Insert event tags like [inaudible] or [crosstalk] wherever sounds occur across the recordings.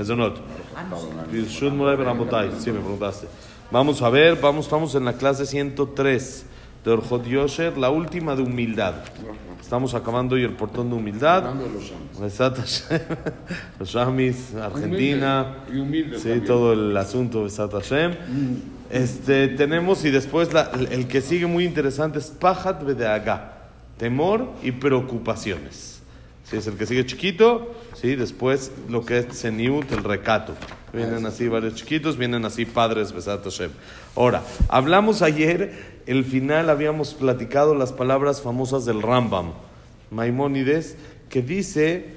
Mezonot. Sí, me preguntaste. Vamos a ver, vamos, estamos en la clase 103 de Orjot Yosher, la última de humildad. Estamos acabando hoy el portón de humildad. De los Shamis, Argentina. Y humilde Sí, todo el asunto Besat Hashem. Este, tenemos, y después la- el que sigue muy interesante es Pajat Bedeaga. Temor y preocupaciones. Sí, es el que sigue chiquito. Sí, después lo que es Seniut, el recato. Vienen así varios chiquitos, vienen así padres Besat Hashem. Ahora, hablamos ayer, el final habíamos platicado las palabras famosas del Rambam, Maimónides, que dice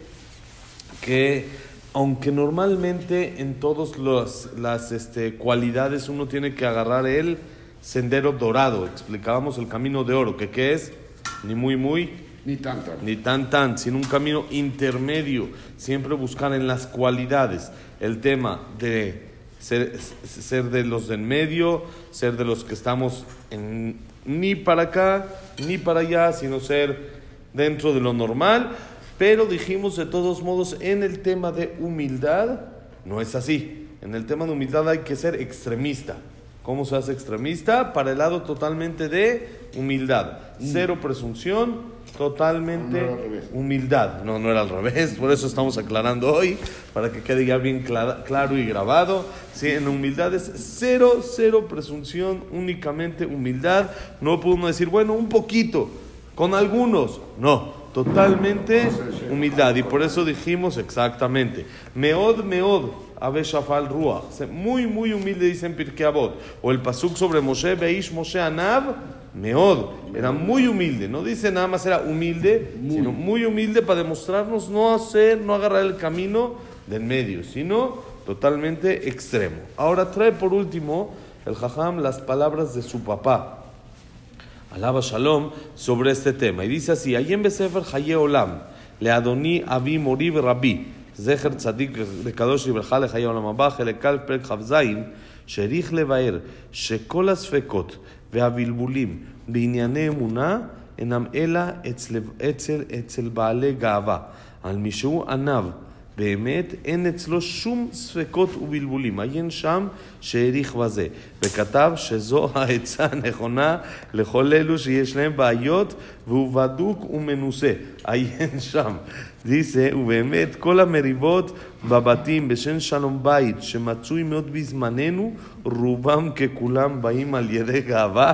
que aunque normalmente en todas las este, cualidades uno tiene que agarrar el sendero dorado, explicábamos el camino de oro, que qué es ni muy muy Ni tanto. ni tan tan, sino un camino intermedio, siempre buscar en las cualidades el tema de ser, ser de los del medio, ser de los que estamos en- ni para acá ni para allá, sino ser dentro de lo normal, pero dijimos de todos modos en el tema de humildad, no es así, en el tema de humildad hay que ser extremista. ¿Cómo se hace extremista? Para el lado totalmente de humildad. Cero presunción, totalmente No era al revés. humildad. No, no era al revés, por eso estamos aclarando hoy, para que quede ya bien clara- claro y grabado. Sí, en humildad es cero, cero presunción, únicamente humildad. No puede uno decir, bueno, un poquito, con algunos. No, totalmente humildad. Y por eso dijimos exactamente, meod, meod. Ave Shafal Ruach. Muy, muy humilde, dicen Pirkei Avot. O el pasuk sobre Moshe, Beish Moshe Anab, Meod. Era muy humilde. No dice nada más era humilde, sino muy humilde para demostrarnos no hacer, no agarrar el camino del medio, sino totalmente extremo. Ahora trae por último el Jajam las palabras de su papá. Alaba Shalom sobre este tema. Y dice así, en Besefer Haye Olam, le Adoni Avi Mori Rabbi, זכר צדיק וקדוש לברכה לחיי העולם הבא, חלק א', פרק כ"ז, שהעריך לבאר שכל הספקות והבלבולים בענייני אמונה אינם אלא אצל, אצל, אצל בעלי גאווה. על מי שהוא באמת אין אצלו שום ספקות ובלבולים. עיין שם שהעריך בזה, וכתב שזו [laughs] העצה הנכונה לכל אלו שיש להם בעיות והוא בדוק ומנוסה. עיין שם. דיסה, ובאמת כל המריבות בבתים בשם שלום בית שמצוי מאוד בזמננו, רובם ככולם באים על ידי גאווה,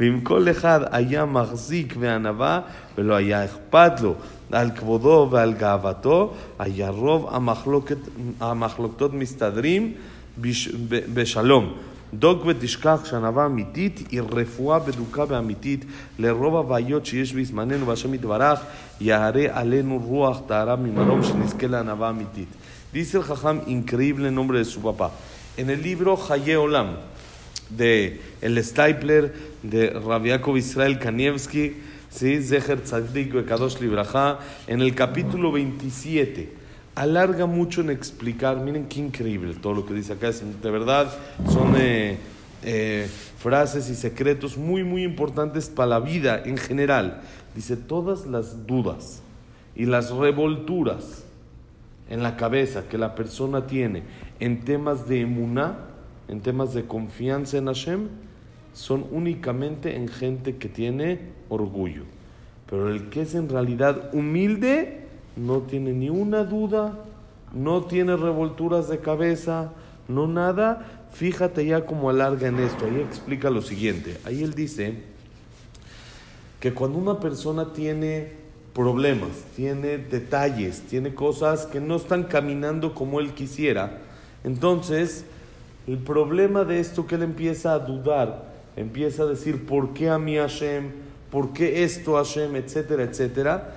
ואם כל אחד היה מחזיק בענווה ולא היה אכפת לו על כבודו ועל גאוותו, היה רוב המחלוקת, המחלוקתות מסתדרים בש, ב, בשלום. דוק ותשכח שענווה אמיתית היא רפואה בדוקה ואמיתית לרוב הבעיות שיש בזמננו, והשם יתברך יערה עלינו רוח טהרה ממרום שנזכה לענווה אמיתית. Dice el Jajam increíble en nombre de su papá. En el libro Haye Olam, de el Stapler, de Rabiakov Israel Kanievski, ¿sí? Zeher Tzadik Kadosh Libraja, en el capítulo 27, alarga mucho en explicar, miren qué increíble todo lo que dice acá, es, de verdad son eh, eh, frases y secretos muy, muy importantes para la vida en general. Dice, todas las dudas y las revolturas en la cabeza que la persona tiene en temas de emuná, en temas de confianza en Hashem, son únicamente en gente que tiene orgullo. Pero el que es en realidad humilde no tiene ni una duda, no tiene revolturas de cabeza, no nada. Fíjate ya cómo alarga en esto. Ahí explica lo siguiente. Ahí él dice que cuando una persona tiene problemas, tiene detalles, tiene cosas que no están caminando como él quisiera, entonces el problema de esto que él empieza a dudar, empieza a decir, ¿por qué a mí Hashem? ¿Por qué esto Hashem? Etcétera, etcétera.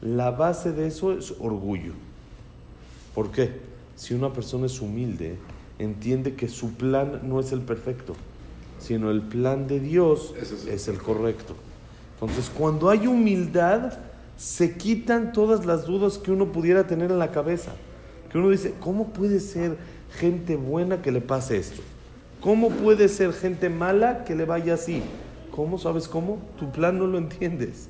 La base de eso es orgullo. ¿Por qué? Si una persona es humilde, entiende que su plan no es el perfecto, sino el plan de Dios es el es el correcto. Entonces, cuando hay humildad, se quitan todas las dudas que uno pudiera tener en la cabeza. Que uno dice, ¿cómo puede ser gente buena que le pase esto? ¿Cómo puede ser gente mala que le vaya así? ¿Cómo sabes cómo? Tu plan no lo entiendes.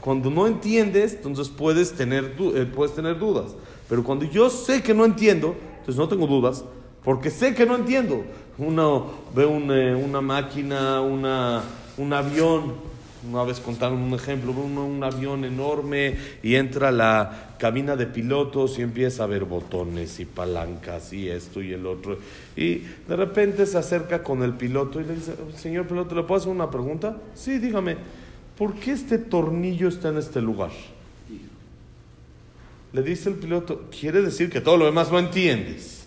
Cuando no entiendes, entonces puedes tener, eh, puedes tener dudas. Pero cuando yo sé que no entiendo, entonces no tengo dudas, porque sé que no entiendo. Uno ve eh, una máquina, una, un avión, una vez contaron un ejemplo, uno un avión enorme y entra a la cabina de pilotos y empieza a ver botones y palancas y esto y el otro. Y de repente se acerca con el piloto y le dice, señor piloto, ¿le puedo hacer una pregunta? Sí, dígame, ¿por qué este tornillo está en este lugar? Le dice el piloto, quiere decir que todo lo demás no entiendes.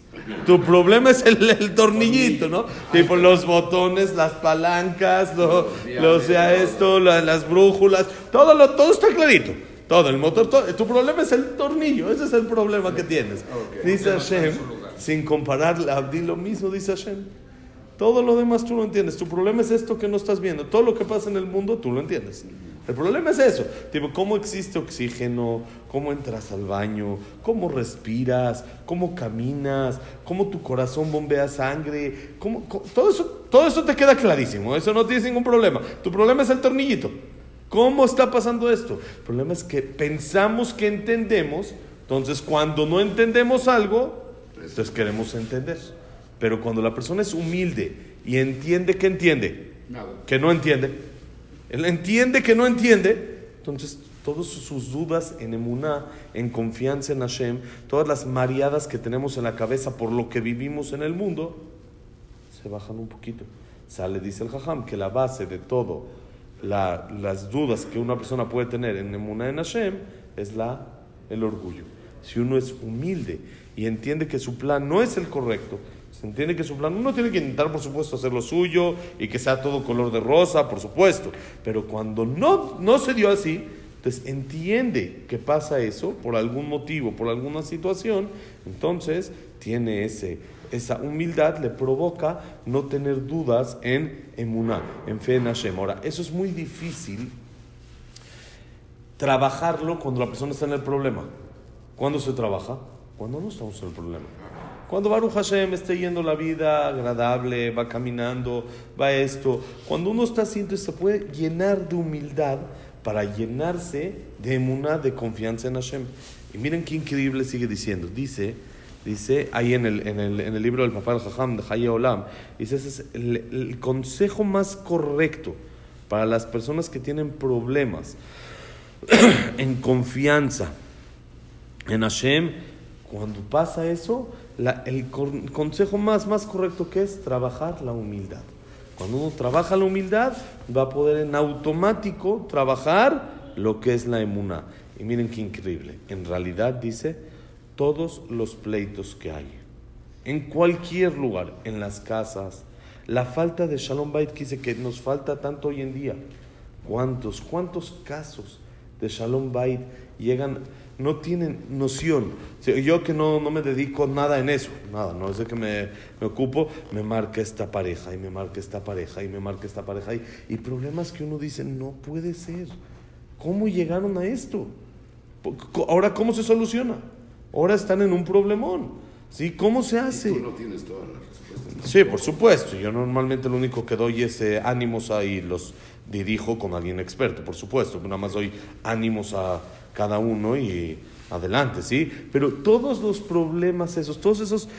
Tu problema es el, tornillito, ¿no? Tipo los botones, las palancas, lo, lo sea esto, las brújulas, todo, lo, todo está clarito. Todo, el motor, tu problema es el tornillo, ese es el problema que tienes. Dice Hashem, sin comparar Abdi lo mismo, dice Hashem. Todo lo demás tú lo entiendes. Tu problema es esto que no estás viendo. Todo lo que pasa en el mundo tú lo entiendes. El problema es eso, tipo, cómo existe oxígeno, cómo entras al baño, cómo respiras, cómo caminas, cómo tu corazón bombea sangre, cómo, todo, eso, todo eso te queda clarísimo, eso no tienes ningún problema. Tu problema es el tornillito. ¿Cómo está pasando esto? El problema es que pensamos que entendemos, entonces cuando no entendemos algo, entonces queremos entender. Pero cuando la persona es humilde y entiende que entiende, que no entiende, él entiende que no entiende, entonces todas sus dudas en emuná, en confianza en Hashem, todas las mareadas que tenemos en la cabeza por lo que vivimos en el mundo, se bajan un poquito. Sale, dice el Jajam, que la base de todo, las dudas que una persona puede tener en emuná en Hashem, es la, el orgullo. Si uno es humilde y entiende que su plan no es el correcto, se entiende que su plan, uno tiene que intentar, por supuesto, hacer lo suyo y que sea todo color de rosa, por supuesto. Pero cuando no, no se dio así, entonces entiende que pasa eso por algún motivo, por alguna situación, entonces tiene ese, esa humildad, le provoca no tener dudas en emuná, en fe en Hashem. Ahora, eso es muy difícil trabajarlo cuando la persona está en el problema. ¿Cuándo se trabaja? Cuando no estamos en el problema. Cuando Baruch Hashem esté yendo la vida agradable, va caminando, va esto, cuando uno está haciendo se puede llenar de humildad para llenarse de emuná, de confianza en Hashem. Y miren qué increíble sigue diciendo. Dice, dice ahí en el, en el, en el libro del Papá Jajam de Haye Olam, dice, ese es el, el consejo más correcto para las personas que tienen problemas [clears throat] en confianza en Hashem. Cuando pasa eso, el consejo más, más correcto que es trabajar la humildad. Cuando uno trabaja la humildad, va a poder en automático trabajar lo que es la emuna. Y miren qué increíble. En realidad dice, todos los pleitos que hay, en cualquier lugar, en las casas, la falta de Shalom Bait que dice que nos falta tanto hoy en día. ¿Cuántos, cuántos casos de Shalom Bait llegan no tienen noción. Yo que no, no, me dedico nada en eso, nada, no es de que me, me, ocupo, me marca esta pareja y me marca esta pareja y me marca esta pareja y, y problemas que uno dice, no puede ser. ¿Cómo llegaron a esto? Ahora, ¿cómo se soluciona? Ahora están en un problemón. ¿Sí? ¿Cómo se hace? tú no tienes todas las respuestas. Sí, por supuesto. Yo normalmente lo único que doy es eh, ánimos ahí, los dirijo con alguien experto, por supuesto. Nada más doy ánimos a cada uno y adelante, ¿sí? Pero todos los problemas esos, todos esos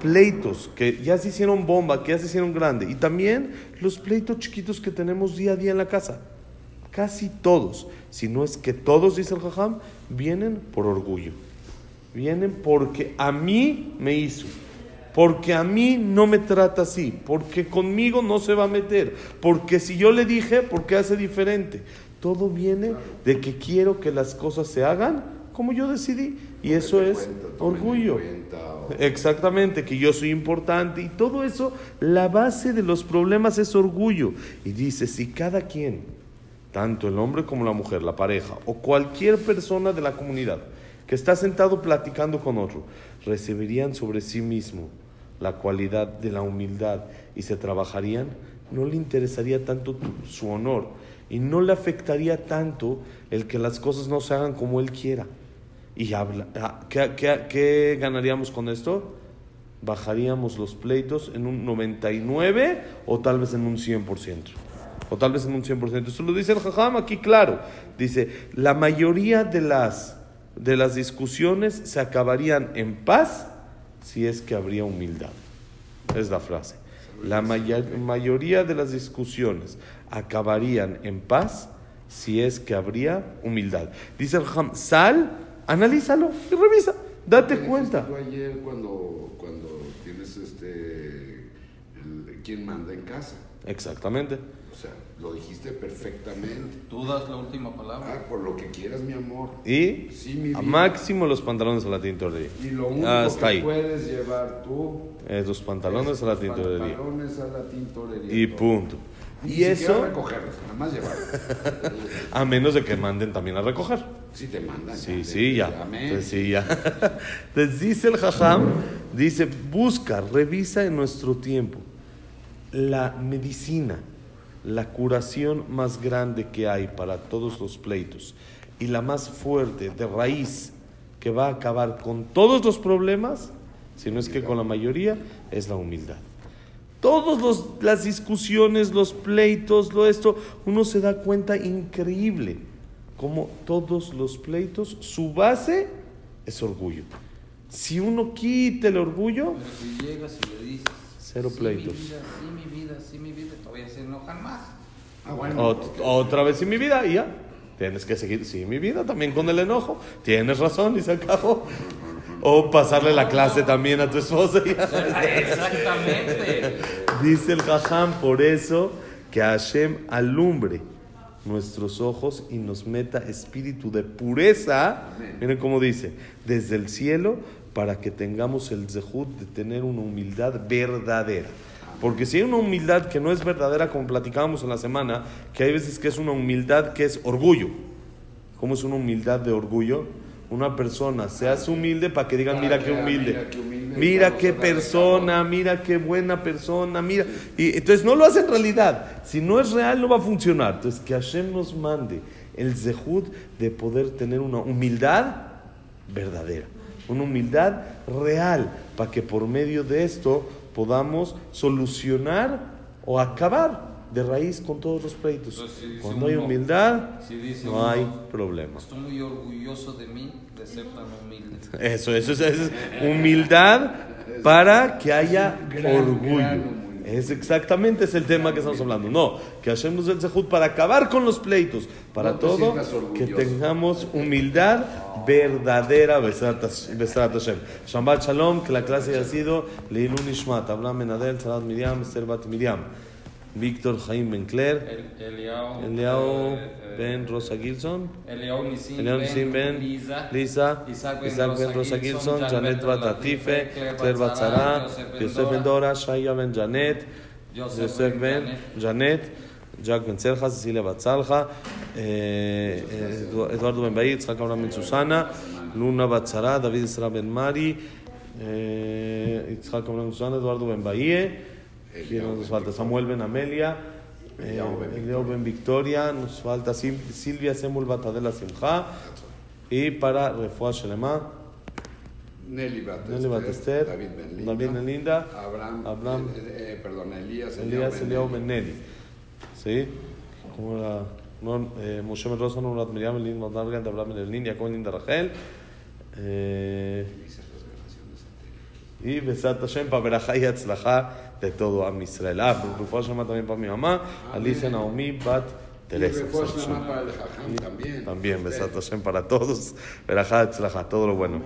pleitos que ya se hicieron bomba, que ya se hicieron grande, y también los pleitos chiquitos que tenemos día a día en la casa, casi todos, si no es que todos, dice el Jajam, vienen por orgullo, vienen porque a mí me hizo. Porque a mí no me trata así, porque conmigo no se va a meter, porque si yo le dije, porque hace diferente. Todo viene de que quiero que las cosas se hagan como yo decidí. Y eso es orgullo. Exactamente, que yo soy importante. Y todo eso, la base de los problemas es orgullo. Y dice, si cada quien, tanto el hombre como la mujer, la pareja, o cualquier persona de la comunidad, que está sentado platicando con otro, recibirían sobre sí mismo la cualidad de la humildad y se trabajarían, no le interesaría tanto su honor y no le afectaría tanto el que las cosas no se hagan como él quiera. Y habla, ah, ¿qué, ganaríamos con esto? Bajaríamos los pleitos en un 99 o tal vez en un 100%. O tal vez en un 100%. Eso lo dice el Jajam aquí claro. Dice, la mayoría de las, de las discusiones se acabarían en paz si es que habría humildad. Es la frase. La maya- mayoría de las discusiones acabarían en paz si es que habría humildad. Dice el Ham, sal, analízalo y revisa. Date ¿Qué cuenta. tú ayer cuando, cuando tienes este. el- ¿Quién manda en casa? Exactamente. O sea, lo dijiste perfectamente. Tú das la última palabra. Ah, por lo que quieras, mi amor. Y Sí, mi a vida. máximo los pantalones a la tintorería. Y lo único Hasta que ahí. puedes llevar tú. Eh, los pantalones es a la los tintorería. Pantalones a la tintorería. Y punto. Ni Y eso, recogerlos, nada más llevarlos. [laughs] a menos de que manden también a recoger. Si te mandan. Sí, ya, sí, te- ya. Amén. Entonces, sí, ya. [laughs] Entonces dice el jajam, dice, busca, revisa en nuestro tiempo la medicina, la curación más grande que hay para todos los pleitos y la más fuerte de raíz que va a acabar con todos los problemas, si no es que con la mayoría, es la humildad. Todas las discusiones, los pleitos, lo esto, uno se da cuenta increíble como todos los pleitos, su base es orgullo. Si uno quita el orgullo, si llegas y le dices. Cero "Sí, pleitos. Mi vida, sí, mi vida, sí, mi vida. Todavía se enojan más. Ah, bueno. ot- porque- otra vez en mi vida, y ya. Tienes que seguir, sí, mi vida, también con el enojo. Tienes razón, y se acabó. O pasarle la clase también a tu esposa. y ya. Exactamente. Dice el Jajam, por eso que Hashem alumbre nuestros ojos y nos meta espíritu de pureza. Miren cómo dice, desde el cielo para que tengamos el zehut de tener una humildad verdadera. Porque si hay una humildad que no es verdadera, como platicábamos en la semana, que hay veces que es una humildad que es orgullo. ¿Cómo es una humildad de orgullo? Una persona se hace humilde para que digan, mira qué ah, humilde. mira qué humilde, Mira qué persona, mira qué buena persona, mira. Y entonces no lo hace en realidad. Si no es real, no va a funcionar. Entonces que Hashem nos mande el zehut de poder tener una humildad verdadera, una humildad real, para que por medio de esto podamos solucionar o acabar de raíz con todos los pleitos. Entonces, si Cuando hay humildad, si dice no uno, hay problema. Estoy muy orgulloso de mí, de ser tan humilde. Eso, eso, es- eso es humildad para que haya Gran, orgullo. gran humildad. Es exactamente es el tema que estamos hablando. No, que hacemos el zehut para acabar con los pleitos, para No te todo, que tengamos humildad verdadera. Besat Hashem. Shabbat Shalom, que la clase haya sido Leilun Ishmat, Abraham Menadel, Sarat Miriam, Esther Bat Miriam, Víctor Jaime Bencler, El, Eliao, Eliao eh, eh, Ben Rosa Gilson. Eliao Nisim Ben, Ben, Lisa, Lisa, Isaac Ben Isaac Ben Rosa Gilson, Janet Janet Bat Latife, Claire Bat Zara, Yosef Ben Dora, Shaya Ben Janet, Joseph Yosef Ben Ben Janet, Jack Ben Cerja, Cecilia Bat Salja, eh, Edu- Eduardo Ben Abraham Ben Susana, Luna Bat Zara, David Isra Ben Mari, eh, Itzhak Abraham Ben ¿quién nos falta? Samuel Ben Amelia, eh, Eliao Ben Victoria, nos falta Sil- Silvia Semul Batadela Simcha, y para Refuah Shelema, Nelly Batester, David Benlinda, David Benlinda, Abraham, Abraham, eh, eh, perdón, Elías, Elías Eliao Benelli. ¿Sí? ¿Cómo era? No, eh, Moshe Ben Rosa, Nurat Miriam, Elin Madargan, Abraham Ben Elin, Jacob Linda Rachel. Eh, y Besat Hashem para Berajá y de todo Am Israel. Ah, Refuah Shelema también para mi mamá, Alicia Naomi Bat Y Teresa. más para el Jajam también. También, Besat Hashem para todos. Berajá, Atzlajá, todo lo bueno.